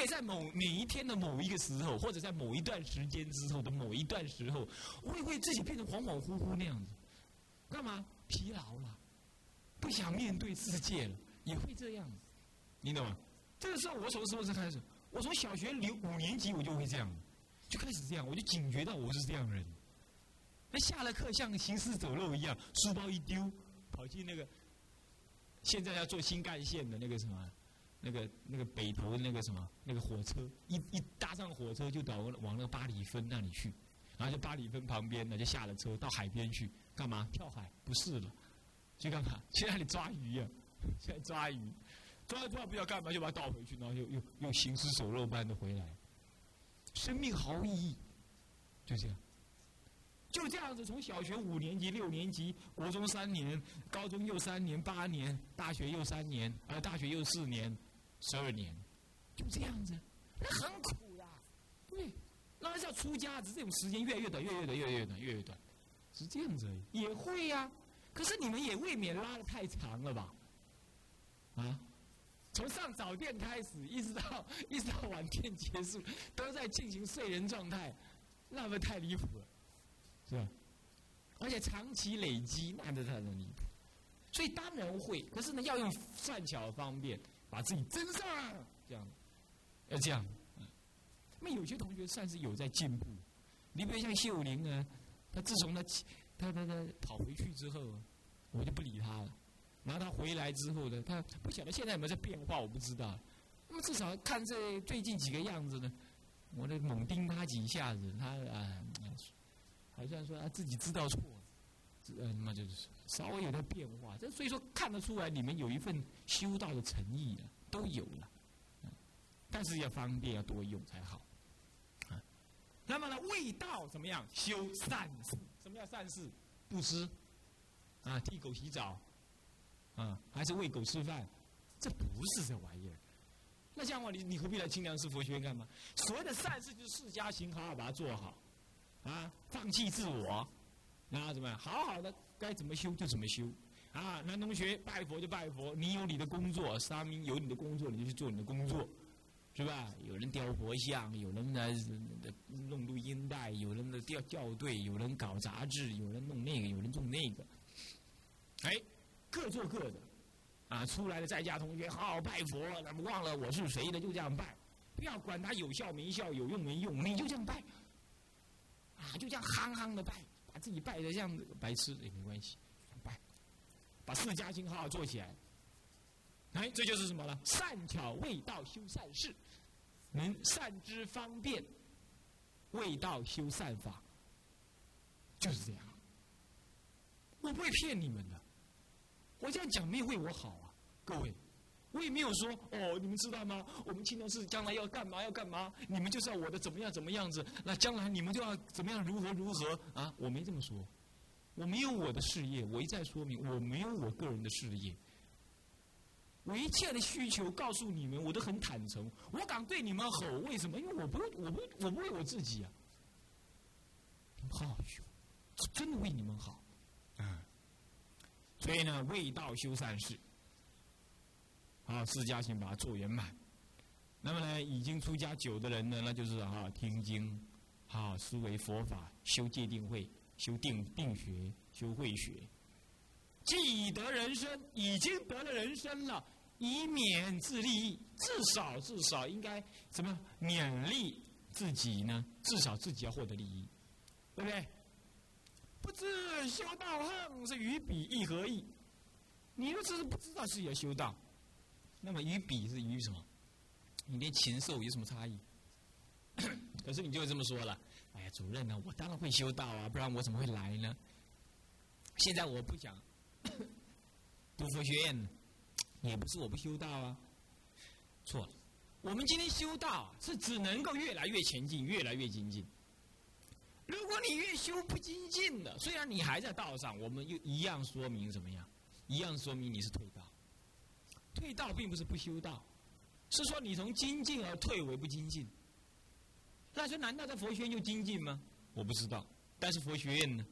也在某每一天的某一个时候，或者在某一段时间之后的某一段时候，我也会自己变成恍恍惚惚那样子。干嘛？疲劳了，不想面对世界了，也会这样。你懂吗？这个时候我从什么时候开始？我从小学六五年级我就会这样，就开始这样，我就警觉到我是这样的人。那下了课像行尸走肉一样，书包一丢，跑进那个现在要做新干线的那个什么，那个那个北投的那个什么那个火车，一一搭上火车就到往那个八里分那里去，然后就八里分旁边呢就下了车到海边去干嘛？跳海？不是了，去干嘛？去那里抓鱼呀？在抓鱼，抓了抓不知道干嘛，就把它倒回去，然后又又又行尸走肉般的回来，生命毫无意义，就这样。就这样子，从小学五年级、六年级，国中三年，高中又三年、八年，大学又三年，呃，大学又四年，十二年，就这样子，那很苦的，对，那要出家，只是这种时间越来越短，越来越短，越来越短，越来越短，是这样子而已。也会呀，可是你们也未免拉的太长了吧？啊，从上早殿开始，一直到一直到晚殿结束，都在进行睡人状态，那不太离谱了。是吧？而且长期累积，那就太容易。所以当然会，可是呢，要用善巧方便，把自己增上，这样，要这样。那么有些同学算是有在进步。你比如像谢武林呢，他自从他他他他跑回去之后，我就不理他了。然后他回来之后呢，他不晓得现在有没有在变化，我不知道。那么至少看这最近几个样子呢，我得猛盯他几下子，他啊。好像说他自己知道错，呃，那么就是稍微有点变化。这所以说看得出来，你们有一份修道的诚意了，都有了。但是要方便，要多用才好。啊，那么呢，味道怎么样？修善事。什么叫善事？布施，啊，替狗洗澡，啊，还是喂狗吃饭？这不是这玩意儿。那这样话，你你何必来清凉寺佛学院干嘛？所谓的善事，就是释迦行，好好把它做好。啊，放弃自我，然后怎么样？好好的，该怎么修就怎么修。啊，男同学拜佛就拜佛，你有你的工作，沙弥有你的工作，你就去做你的工作，是吧？有人雕佛像，有人呢弄录音带，有人呢调校对，有人搞杂志，有人弄那个，有人弄那个。哎，各做各的。啊，出来的在家同学好好拜佛，那么忘了我是谁的就这样拜，不要管他有效没效，有用没用，你就这样拜。啊，就这样憨憨的拜，把自己拜的像白痴也没关系，拜，把释迦经好好做起来。哎，这就是什么了？善巧味道修善事，能善知方便，味道修善法，就是这样。我不会骗你们的，我这样讲没有为我好啊，各位。我也没有说哦，你们知道吗？我们青龙寺将来要干嘛？要干嘛？你们就知道我的怎么样怎么样子。那将来你们就要怎么样如何如何啊？我没这么说，我没有我的事业。我一再说明，我没有我个人的事业。我一切的需求告诉你们，我都很坦诚。我敢对你们吼，为什么？因为我不，我不，我不为我自己啊。好修，真的为你们好，啊。所以呢，为道修善事。啊，释迦行把它做圆满。那么呢，已经出家久的人呢，那就是啊，听经，啊，思维佛法，修戒定慧，修定定学，修慧学。既得人生，已经得了人生了，以免自利益，至少至少应该怎么勉励自己呢？至少自己要获得利益，对不对？不知修道恨是与彼意何异？你都只是不知道自己要修道。那么与比是与什么？你连禽兽有什么差异？可是你就这么说了。哎呀，主任呢？我当然会修道啊，不然我怎么会来呢？现在我不想 读佛学院，也不是我不修道啊。错了，我们今天修道是只能够越来越前进，越来越精进。如果你越修不精进的，虽然你还在道上，我们又一样说明怎么样？一样说明你是退道。退道并不是不修道，是说你从精进而退为不精进。那说难道在佛学院就精进吗？我不知道。但是佛学院呢，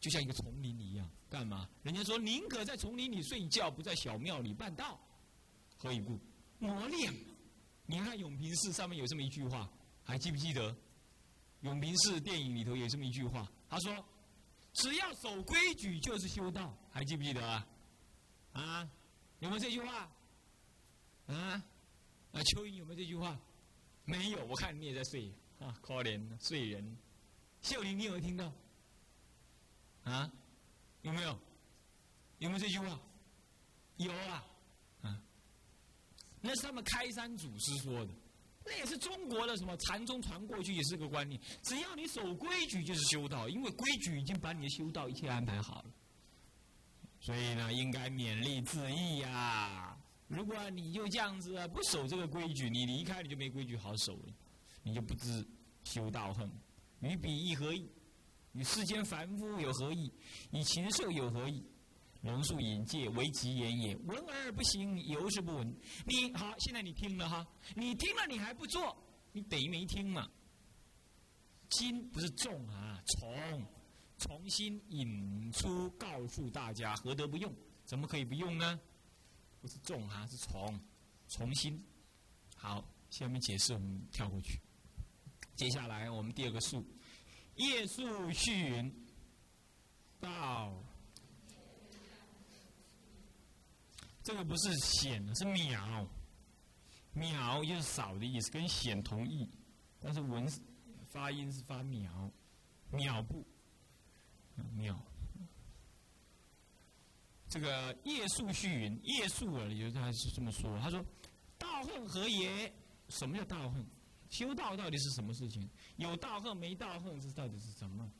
就像一个丛林一样，干嘛？人家说宁可在丛林里睡觉，不在小庙里办道。何以故？磨练，你看永平寺上面有这么一句话，还记不记得？永平寺电影里头有这么一句话，他说：“只要守规矩就是修道。”还记不记得啊？啊，有没有这句话？啊，啊，蚯蚓有没有这句话？没有，我看你也在睡啊，可怜睡人。秀玲，你有没有听到？啊，有没有？有没有这句话？有啊，啊，那是他们开山祖师说的。那也是中国的什么禅宗传过去也是个观念，只要你守规矩就是修道，因为规矩已经把你的修道一切安排好了。所以呢，应该勉励自益呀。如果你就这样子不守这个规矩，你离开你就没规矩好守了，你就不知修道恨。与彼亦何异？与世间凡夫有何异？与禽兽有何异？龙树引戒为吉言也，闻而不行，犹是不闻。你好，现在你听了哈，你听了你还不做，你等于没听嘛。经不是重啊，从，重新引出告诉大家，何德不用？怎么可以不用呢？不是重哈，是重，重新。好，下面解释我们跳过去。接下来我们第二个数，夜宿续云到。这个不是显，是渺，渺就是少的意思，跟显同义，但是文发音是发渺，渺不，渺。这个叶树虚云，叶树啊，有他是这么说，他说：“道恨何也？什么叫道恨？修道到底是什么事情？有道恨没道恨，这到底是什么？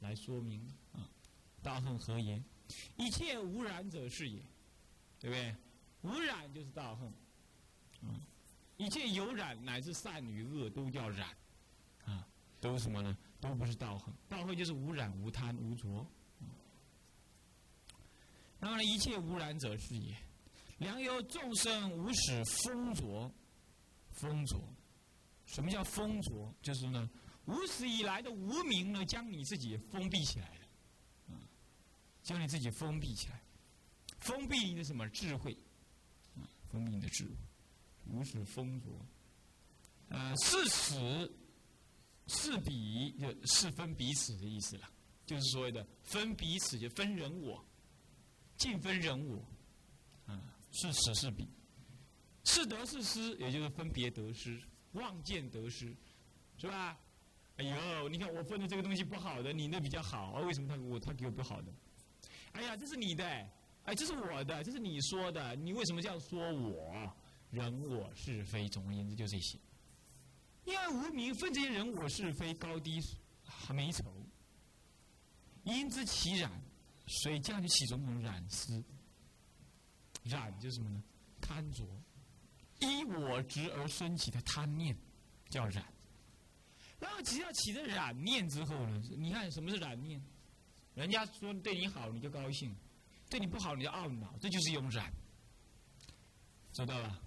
来说明啊？道恨何也？一切无染者是也。”对不对？无染就是道恨，啊，一切有染乃至善与恶都叫染，啊，都什么呢？都不是道恨。道恨就是无染、无贪、无浊。那么一切无染者是也。良由众生无始封着，封着。什么叫封着？就是呢，无始以来的无名呢，将你自己封闭起来了，啊，将你自己封闭起来。封闭你的什么智慧？啊，封闭你的智慧，无始封着。呃，是死，是彼，就是分彼此的意思了，就是所谓的分彼此，就分人我，尽分人我。啊，是此是彼，是得是失，也就是分别得失，望见得失，是吧？哎呦，你看我分的这个东西不好的，你那比较好，为什么他给我他给我不好的？哎呀，这是你的。哎，这是我的，这是你说的，你为什么这样说我？人我是非，总而言之就这些。因为无名分这些人我是非高低，还没愁。因之其染，所以这样就起种种染丝。染就是什么呢？贪着，依我执而生起的贪念，叫染。然后只要起了染念之后呢，你看什么是染念？人家说对你好，你就高兴。对你不好，你就懊恼，这就是一种染，知道吧？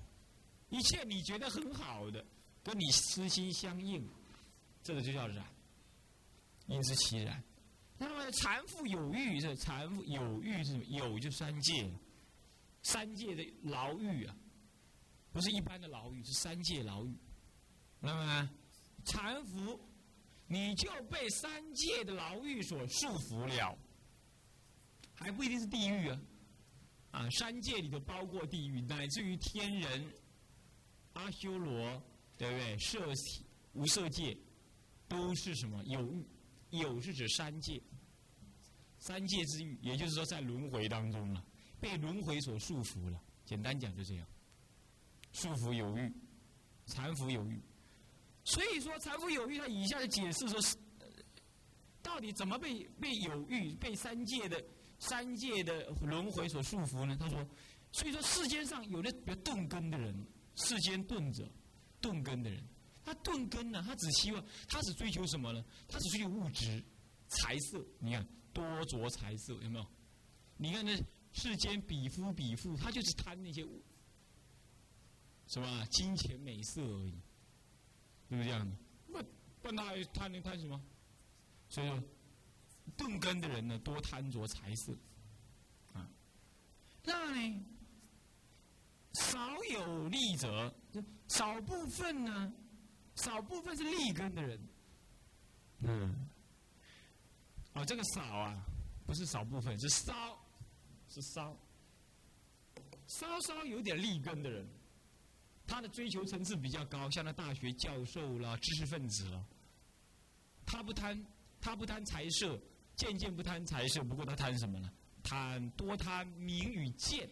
一切你觉得很好的，跟你私心相应，这个就叫染，因之其然。那么残复有欲，这残复有欲是什么？有就三界，三界的牢狱啊，不是一般的牢狱，是三界牢狱。那么残复，你就被三界的牢狱所束缚了。还不一定是地狱啊，啊，三界里头包括地狱，乃至于天人、阿修罗，对不对？色无色界都是什么？有欲有是指三界，三界之欲，也就是说在轮回当中了，被轮回所束缚了。简单讲就这样，束缚有欲，残服有欲。所以说残服有欲，他以下的解释说是，到底怎么被被有欲、被三界的？三界的轮回所束缚呢？他说，所以说世间上有的比较钝根的人，世间钝者，钝根的人，他钝根呢，他只希望，他只追求什么呢？他只追求物质、财色。你看，多着财色有没有？你看那世间比夫比妇，他就是贪那些物，什么金钱美色而已，是不是这样的？不，不那还贪能贪什么？所以说。钝根的人呢，多贪着财色，啊，那呢，少有利者少部分呢，少部分是立根的人。嗯。哦，这个少啊，不是少部分，是稍，是稍，稍稍有点立根的人，他的追求层次比较高，像那大学教授啦、知识分子了。他不贪，他不贪财色，渐渐不贪财色。不过他贪什么呢？贪多贪名与见。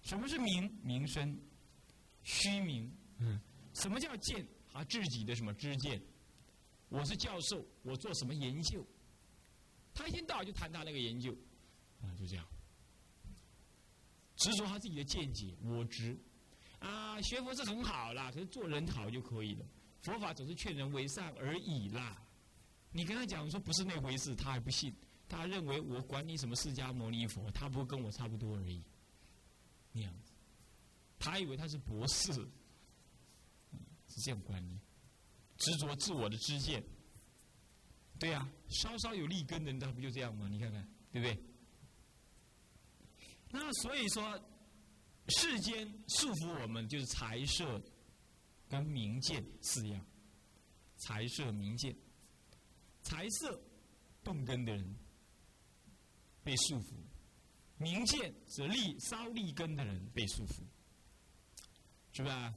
什么是名？名声，虚名。嗯。什么叫见？啊自己的什么知见？我是教授，我做什么研究？他一天到晚就谈他那个研究，啊，就这样，执着他自己的见解，我执，啊，学佛是很好啦，可是做人好就可以了。佛法总是劝人为善而已啦。你跟他讲说不是那回事，他还不信，他认为我管你什么释迦牟尼佛，他不跟我差不多而已，那样子，他以为他是博士，是这样观念。执着自我的知见，对呀，稍稍有立根的人，他不就这样吗？你看看，对不对？那所以说，世间束缚我们就是财色跟名见四样，财色名见，财色动根的人被束缚，名见则立稍立根的人被束缚，是吧？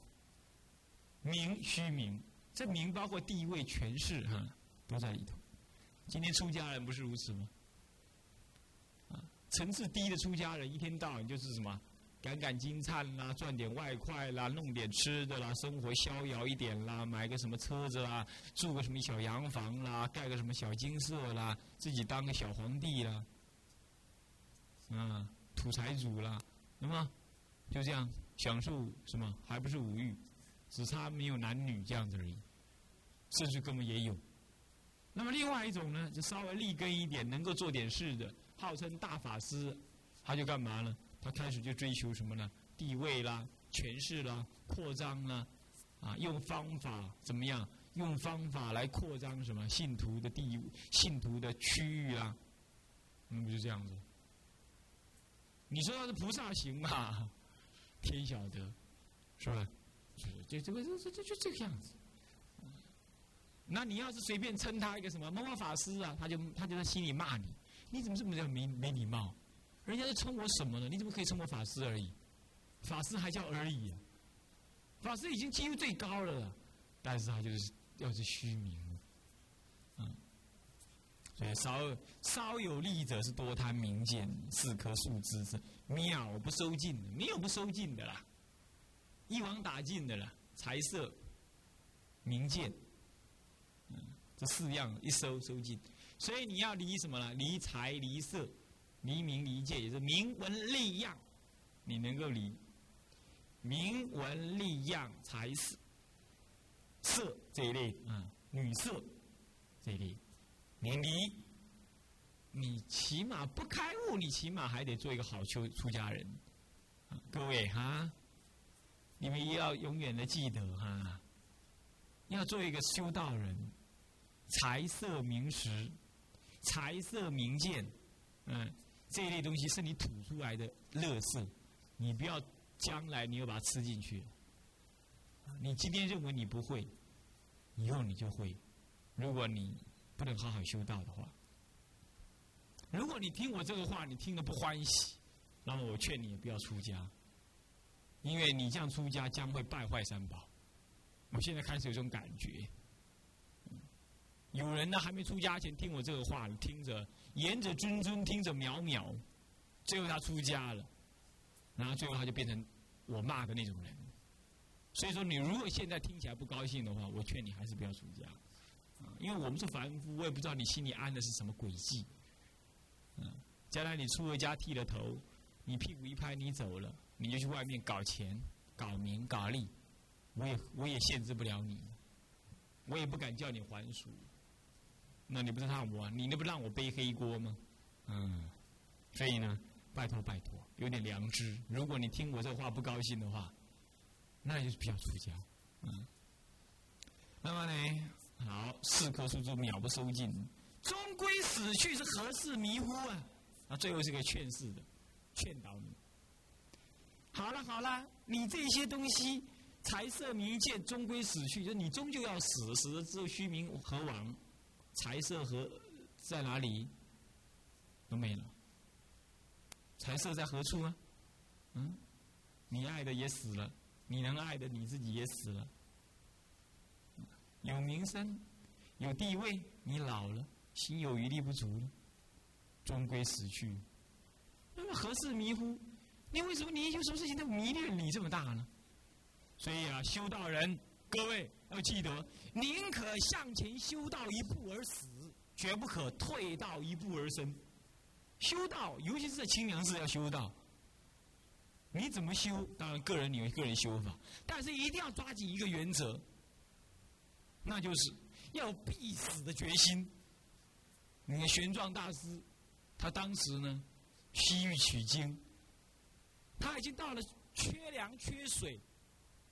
名虚名。这名包括地位、权势，哈，都在里头。今天出家人不是如此吗？层次低的出家人，一天到晚就是什么，赶赶金灿啦，赚点外快啦，弄点吃的啦，生活逍遥一点啦，买个什么车子啦，住个什么小洋房啦，盖个什么小金色啦，自己当个小皇帝啦，啊，土财主啦，那么就这样享受什么？还不是五欲？只差没有男女这样子而已，甚至根本也有。那么另外一种呢，就稍微立根一点，能够做点事的，号称大法师，他就干嘛呢？他开始就追求什么呢？地位啦、权势啦、扩张啦，啊，用方法怎么样？用方法来扩张什么信徒的地、信徒的区域啦，那不就这样子？你说他是菩萨行嘛？天晓得，是吧？就这个，这这这就这个样子。那你要是随便称他一个什么某某法师啊，他就他就在心里骂你，你怎么这么叫没没礼貌？人家是称我什么呢？你怎么可以称我法师而已？法师还叫而已啊？法师已经几乎最高了，但是他就是要是虚名，嗯。所以稍稍有利者是多贪名见，四棵树枝是妙不收尽，没有不收尽的啦。一网打尽的啦，财色、名见，嗯，这四样一收收尽，所以你要离什么呢？离财、离色、离名、离见，也是名闻利样，你能够离。名闻利样财色色这一类啊，女色这一类，你离，你起码不开悟，你起码还得做一个好出出家人，各位哈。你们要永远的记得哈，要做一个修道人，财色名食，财色名见，嗯，这一类东西是你吐出来的乐色，你不要将来你又把它吃进去。你今天认为你不会，以后你就会。如果你不能好好修道的话，如果你听我这个话，你听了不欢喜，那么我劝你也不要出家。因为你这样出家将会败坏三宝，我现在开始有种感觉。有人呢还没出家前听我这个话，听着言者谆谆，听着渺渺，最后他出家了，然后最后他就变成我骂的那种人。所以说，你如果现在听起来不高兴的话，我劝你还是不要出家，因为我们是凡夫，我也不知道你心里安的是什么诡计。将来你出了家剃了头，你屁股一拍，你走了。你就去外面搞钱、搞名、搞利，我也我也限制不了你，我也不敢叫你还俗。那你不是让我，你那不让我背黑锅吗？嗯，所以呢，拜托拜托，有点良知。如果你听我这话不高兴的话，那就是比较出家。嗯，那么呢，好，四棵树枝秒不收尽，终归死去是何事迷糊啊？最后是个劝世的，劝导你。好了好了，你这些东西，财色名见，终归死去，就你终究要死，死了之后虚名何往？财色何在哪里？都没了。财色在何处啊？嗯，你爱的也死了，你能爱的你自己也死了。有名声，有地位，你老了，心有余力不足了，终归死去。那么何事迷乎？你为什么你有什么事情都迷恋你这么大呢？所以啊，修道人，各位要记得，宁可向前修道一步而死，绝不可退道一步而生。修道，尤其是在清凉寺要修道，你怎么修？当然个人有个人修法，但是一定要抓紧一个原则。那就是要必死的决心。你看玄奘大师，他当时呢西域取经，他已经到了缺粮缺水，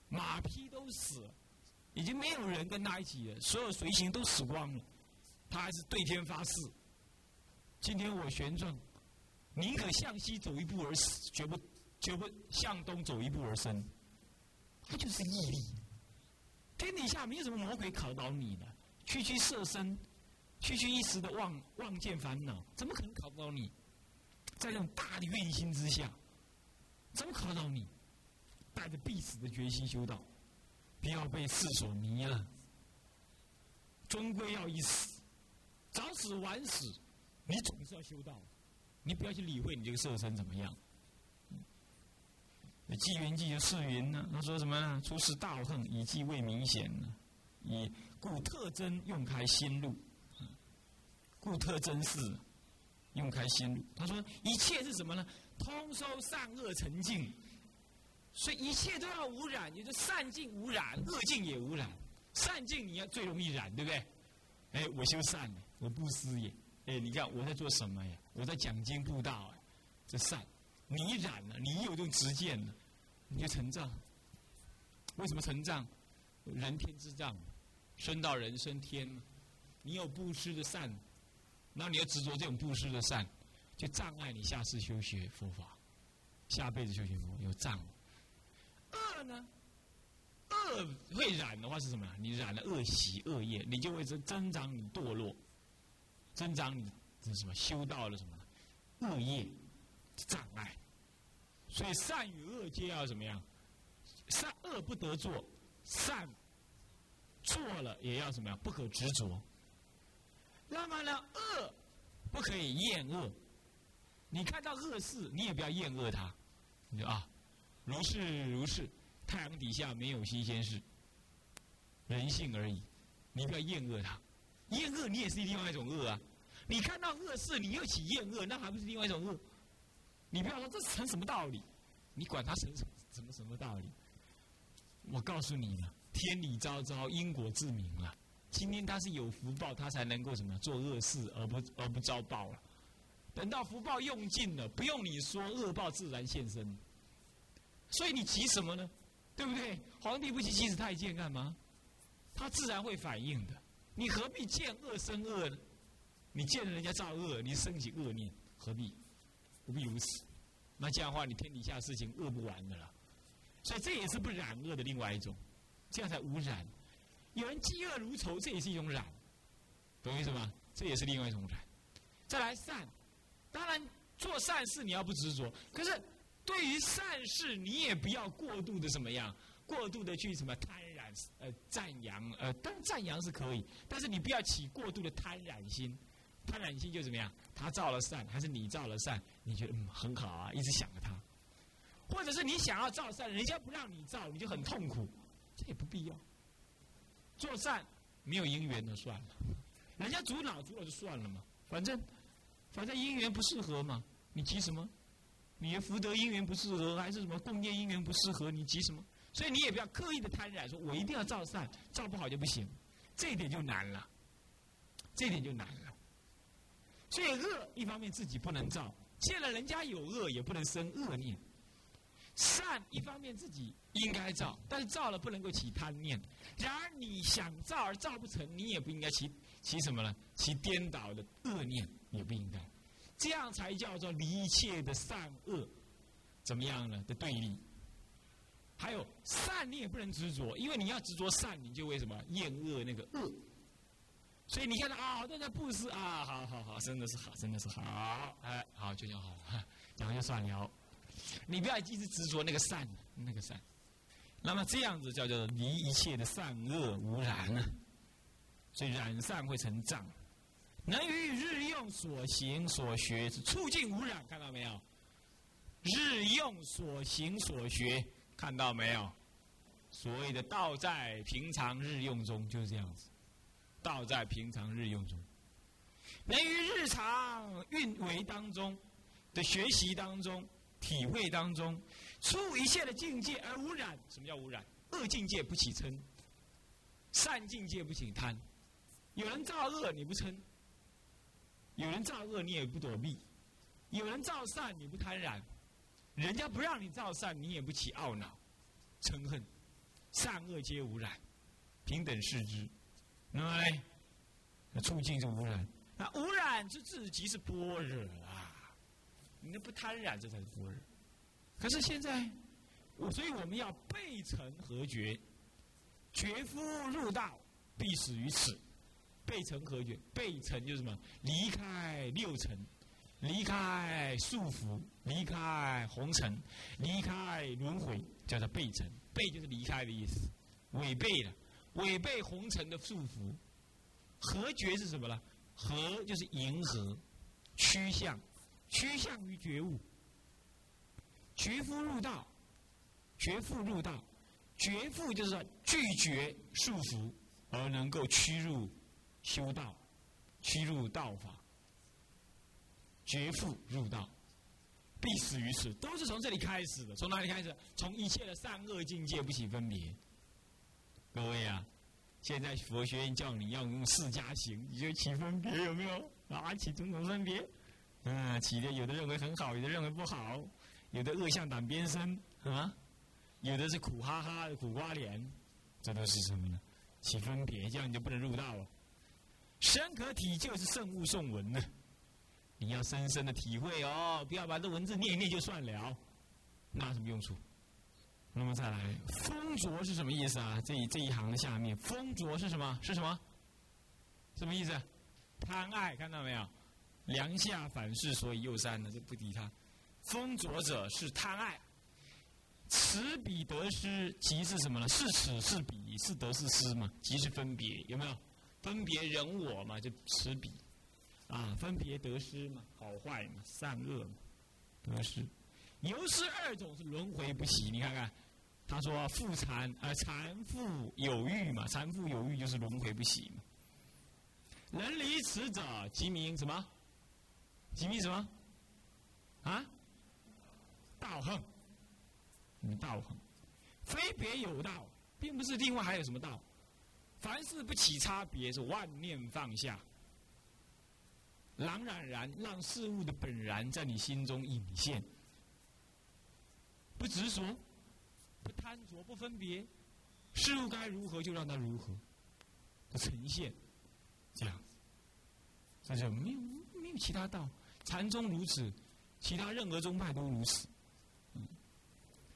马匹都死了，已经没有人跟他一起了，所有随行都死光了，他还是对天发誓：今天我玄奘宁可向西走一步而死，绝不绝不向东走一步而生。他就是毅力。天底下没有什么魔鬼考倒你的，区区色身，区区一时的妄妄见烦恼，怎么可能考不到你？在这种大的愿心之下，怎么考到你？带着必死的决心修道，不要被世所迷了，终归要一死，早死晚死，你总是要修道，你不要去理会你这个色身怎么样。纪元记就释云呢，他说什么呢？出世道恨，以计未明显呢，以故特征用开心路，故特征是用开心路。他说一切是什么呢？通收善恶成净，所以一切都要污染，也就善净污染，恶净也污染。善净你要最容易染，对不对？哎，我修善，我布施也。哎，你看我在做什么呀？我在讲经布道啊，这善。你染了，你有这种执见了。你就成障，为什么成障？人天之障，生到人生天，你有布施的善，那你要执着这种布施的善，就障碍你下次修学佛法，下辈子修学佛有障。恶呢？恶会染的话是什么？你染了恶习恶业，你就会增增长你堕落，增长你这什么修道了什么恶业障碍。所以善与恶皆要怎么样？善恶不得做，善做了也要怎么样？不可执着。那么呢，恶不可以厌恶。你看到恶事，你也不要厌恶它。你啊，如是如是，太阳底下没有新鲜事，人性而已。你不要厌恶它，厌恶你也是另外一种恶啊。你看到恶事，你又起厌恶，那还不是另外一种恶？你不要说这成什么道理？你管他成什什么什么道理？我告诉你了，天理昭昭，因果自明了。今天他是有福报，他才能够什么做恶事而不而不遭报了。等到福报用尽了，不用你说，恶报自然现身。所以你急什么呢？对不对？皇帝不急急死太监干嘛？他自然会反应的。你何必见恶生恶呢？你见了人家造恶，你升起恶念，何必？不必如此。那这样的话，你天底下事情恶不完的了。所以这也是不染恶的另外一种，这样才无染。有人嫉恶如仇，这也是一种染，懂意思吗？这也是另外一种染。再来善，当然做善事你要不执着，可是对于善事你也不要过度的怎么样，过度的去什么贪染呃赞扬呃，当然赞扬是可以，但是你不要起过度的贪染心。贪婪心就怎么样？他造了善，还是你造了善？你觉得嗯很好啊，一直想着他，或者是你想要造善，人家不让你造，你就很痛苦，这也不必要。做善没有因缘的算了，人家阻挠阻挠就算了嘛，反正反正姻缘不适合嘛，你急什么？你的福德姻缘不适合，还是什么共业姻缘不适合？你急什么？所以你也不要刻意的贪婪，说我一定要造善，造不好就不行，这一点就难了，这一点就难了。所以恶一方面自己不能造，见了人家有恶也不能生恶念；善一方面自己应该造，但是造了不能够起贪念。然而你想造而造不成，你也不应该起起什么呢？起颠倒的恶念也不应该，这样才叫做离一切的善恶怎么样呢？的对立，还有善，你也不能执着，因为你要执着善，你就为什么厌恶那个恶。所以你看到啊，都在布施啊，好好好，真的是好，真的是好，哎，好就叫好，讲就算了。你不要一直执着那个善，那个善。那么这样子叫做离一切的善恶无染啊，所以染善会成障。能于日用所行所学是促进污染，看到没有？日用所行所学，看到没有？所谓的道在平常日用中就是这样子，道在平常日用中，能于日常运维当中的学习当中、体会当中，出一切的境界而污染。什么叫污染？恶境界不起嗔，善境界不起贪。有人造恶你不嗔。有人造恶，你也不躲避；有人造善，你不贪婪。人家不让你造善，你也不起懊恼、嗔恨。善恶皆无染，平等视之。那么呢？那促进是污染。那污染之自即是般若！你那不贪染，这才是般若。可是现在，我所以我们要背尘合觉，觉夫入道，必死于此。背尘何觉？背尘就是什么？离开六尘，离开束缚，离开红尘，离开轮回，叫做背尘。背就是离开的意思，违背了，违背红尘的束缚。合觉是什么呢？合就是迎合，趋向，趋向于觉悟。觉夫入道，觉父入道，觉父就是说拒绝束缚，而能够趋入。修道，趋入道法，觉父入道，必死于此，都是从这里开始的。从哪里开始？从一切的善恶境界不起分别。各位啊，现在佛学院叫你要用四加行，你就起分别有没有？啊，起种种分别。嗯，起的有的认为很好，有的认为不好，有的恶向胆边生啊，有的是苦哈哈的苦瓜脸，这都是什么呢？起分别，这样你就不能入道了。深可体就是圣物颂文呢，你要深深的体会哦，不要把这文字念一念就算了，那有什么用处？那么再来，风浊是什么意思啊？这这一行的下面，风浊是什么？是什么？什么意思？贪爱，看到没有？梁下反是，所以右三呢，就不敌他。风浊者是贪爱，此彼得失，即是什么呢？是此是彼，是得是失嘛？即是分别，有没有？分别人我嘛，就此彼，啊，分别得失嘛，好坏嘛，善恶嘛，得失，由是二种是轮回不息。你看看，他说富残啊，残富有欲嘛，残富有欲就是轮回不息嘛。人离此者，即名什么？即名什么？啊？道横。你道横，非别有道，并不是另外还有什么道。凡事不起差别，是万念放下，朗然然让事物的本然在你心中隐现，不执着，不贪着，不分别，事物该如何就让它如何，不呈现，这样子，这就没有没有其他道，禅宗如此，其他任何宗派都如此，嗯，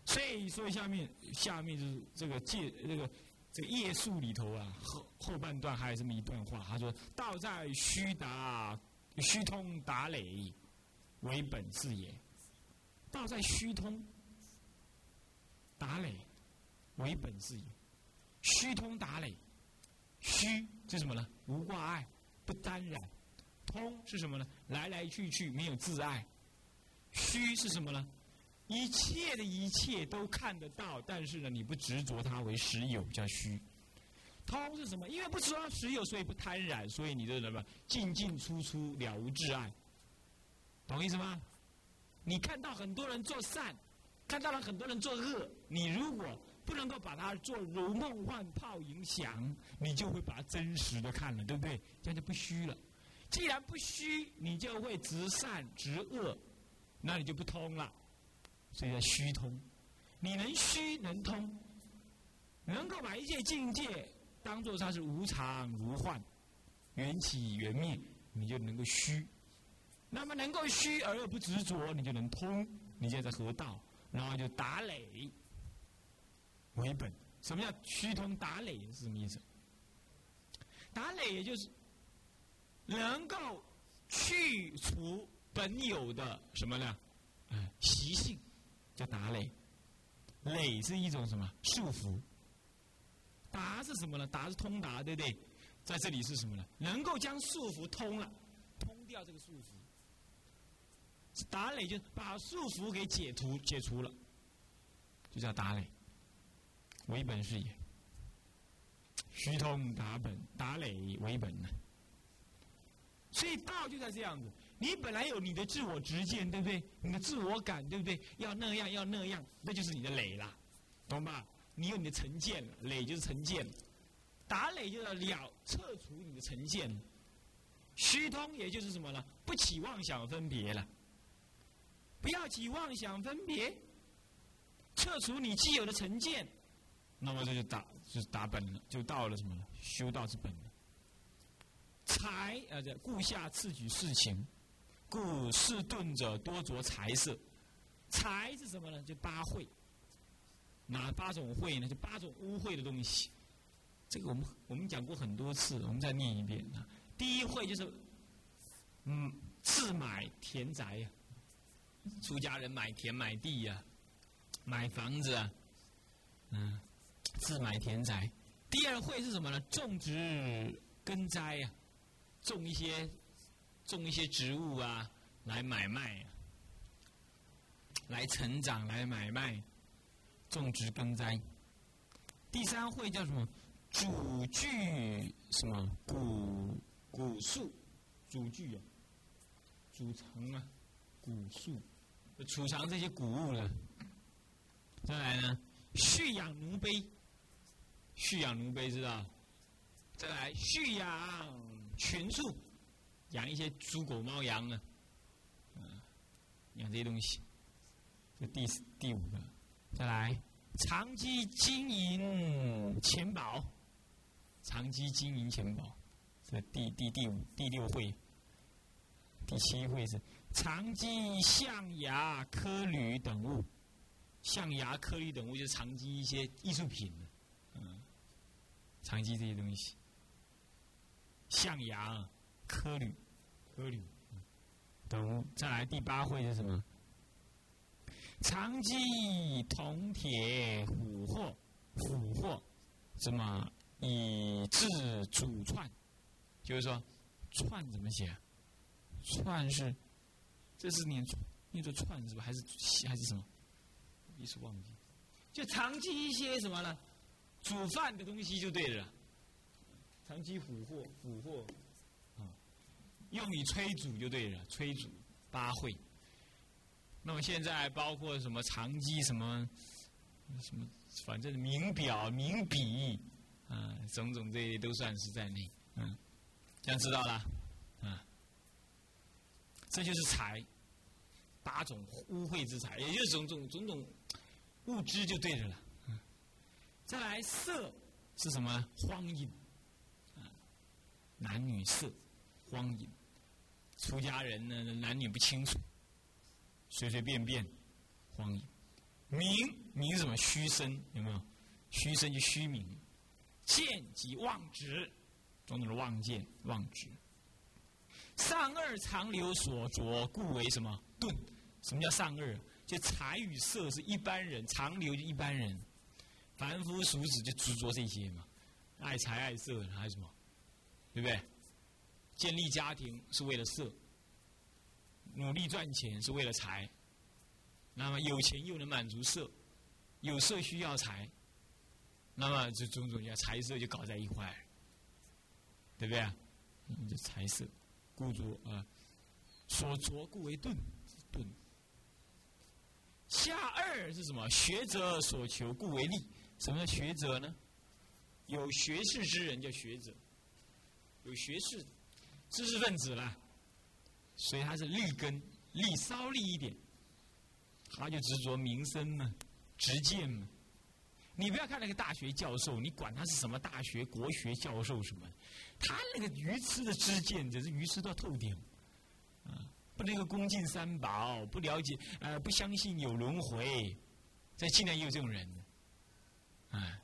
所以所以下面下面就是这个戒这个。这个页数里头啊，后后半段还有这么一段话，他说：“道在虚达，虚通达累，为本是也。道在虚通达累，为本是也。虚通达累，虚是什么呢？无挂碍，不沾染；通是什么呢？来来去去没有自爱。虚是什么呢？”一切的一切都看得到，但是呢，你不执着它为实有，叫虚。通是什么？因为不执着实有，所以不贪染，所以你就什么进进出出了无挚爱，懂意思吗？你看到很多人做善，看到了很多人做恶，你如果不能够把它做如梦幻泡影想，你就会把它真实的看了，对不对？这样就不虚了。既然不虚，你就会执善执恶，那你就不通了。所以叫虚通，你能虚能通，能够把一切境界当做它是无常如幻，缘起缘灭，你就能够虚。那么能够虚而又不执着，你就能通，你就在河道，然后就打垒，为本。什么叫虚通打垒是什么意思？打垒也就是能够去除本有的什么呢？哎，习性叫达累。累是一种什么束缚？达是什么呢？达是通达，对不对？在这里是什么呢？能够将束缚通了，通掉这个束缚。达累就把束缚给解除解除了，就叫达累。为本是也，虚通达本，达累为本呢。所以道就在这样子，你本来有你的自我执见，对不对？你的自我感，对不对？要那样，要那样，那就是你的累了，懂吧？你有你的成见了，累就是成见，打累就是了撤除你的成见，虚通也就是什么呢？不起妄想分别了，不要起妄想分别，撤除你既有的成见，那么这就打就打本了，就到了什么呢？修道之本。财啊，这故下次举事情，故事钝者多着财色。财是什么呢？就八会。哪八种会呢？就八种污秽的东西。这个我们我们讲过很多次，我们再念一遍啊。第一会就是，嗯，自买田宅呀，出家人买田买地呀，买房子啊，嗯，自买田宅。第二会是什么呢？种植耕栽呀。种一些，种一些植物啊，来买卖，来成长，来买卖，种植耕栽。第三会叫什么？主具什么？谷谷树，主具啊，储藏啊，谷树，储藏这些谷物了。再来呢，蓄养奴婢，蓄养奴婢知道？再来蓄养。群畜，养一些猪狗猫羊啊，嗯，养这些东西。这第四第五个，再来长期经营钱宝，长期经营钱宝，这第第第五第六会，第七会是长期象牙科铝等物，象牙颗粒等物就是长期一些艺术品，嗯，长期这些东西。象牙、科铝、科铝等，再来第八会是什么？长期铜铁琥货、琥货，什么以制主串？就是说，串怎么写？串是，这是念念作串是吧？还是还是什么？一时忘记。就长期一些什么呢？煮饭的东西就对了。长期俘获，俘获，啊，用以催煮就对了，催煮八会。那么现在包括什么长期什么什么，反正名表、名笔，啊，种种这些都算是在内，嗯，这样知道了，啊，这就是财，八种污秽之财，也就是种种种种物质就对着了，嗯，再来色是什么？荒淫。男女色，荒淫，出家人呢，男女不清楚，随随便便，荒淫。名名什么？虚身有没有？虚身就虚名。见即妄执，种种的妄见、妄执。上二长流所着，故为什么钝？什么叫上二？就财与色是一般人，长流就一般人，凡夫俗子就执着这些嘛，爱财爱色还有什么？对不对？建立家庭是为了色，努力赚钱是为了财。那么有钱又能满足色，有色需要财，那么这种种叫财色就搞在一块，对不对？嗯，财色，故着啊，所着故为钝，钝。下二是什么？学者所求故为利。什么叫学者呢？有学识之人叫学者。有学识、知识分子了，所以他是利根，利稍利一点，他就执着名声嘛，执见嘛。你不要看那个大学教授，你管他是什么大学、国学教授什么，他那个愚痴的知见，只是愚痴到透顶，不能够恭敬三宝，不了解，呃，不相信有轮回，这竟然也有这种人，哎，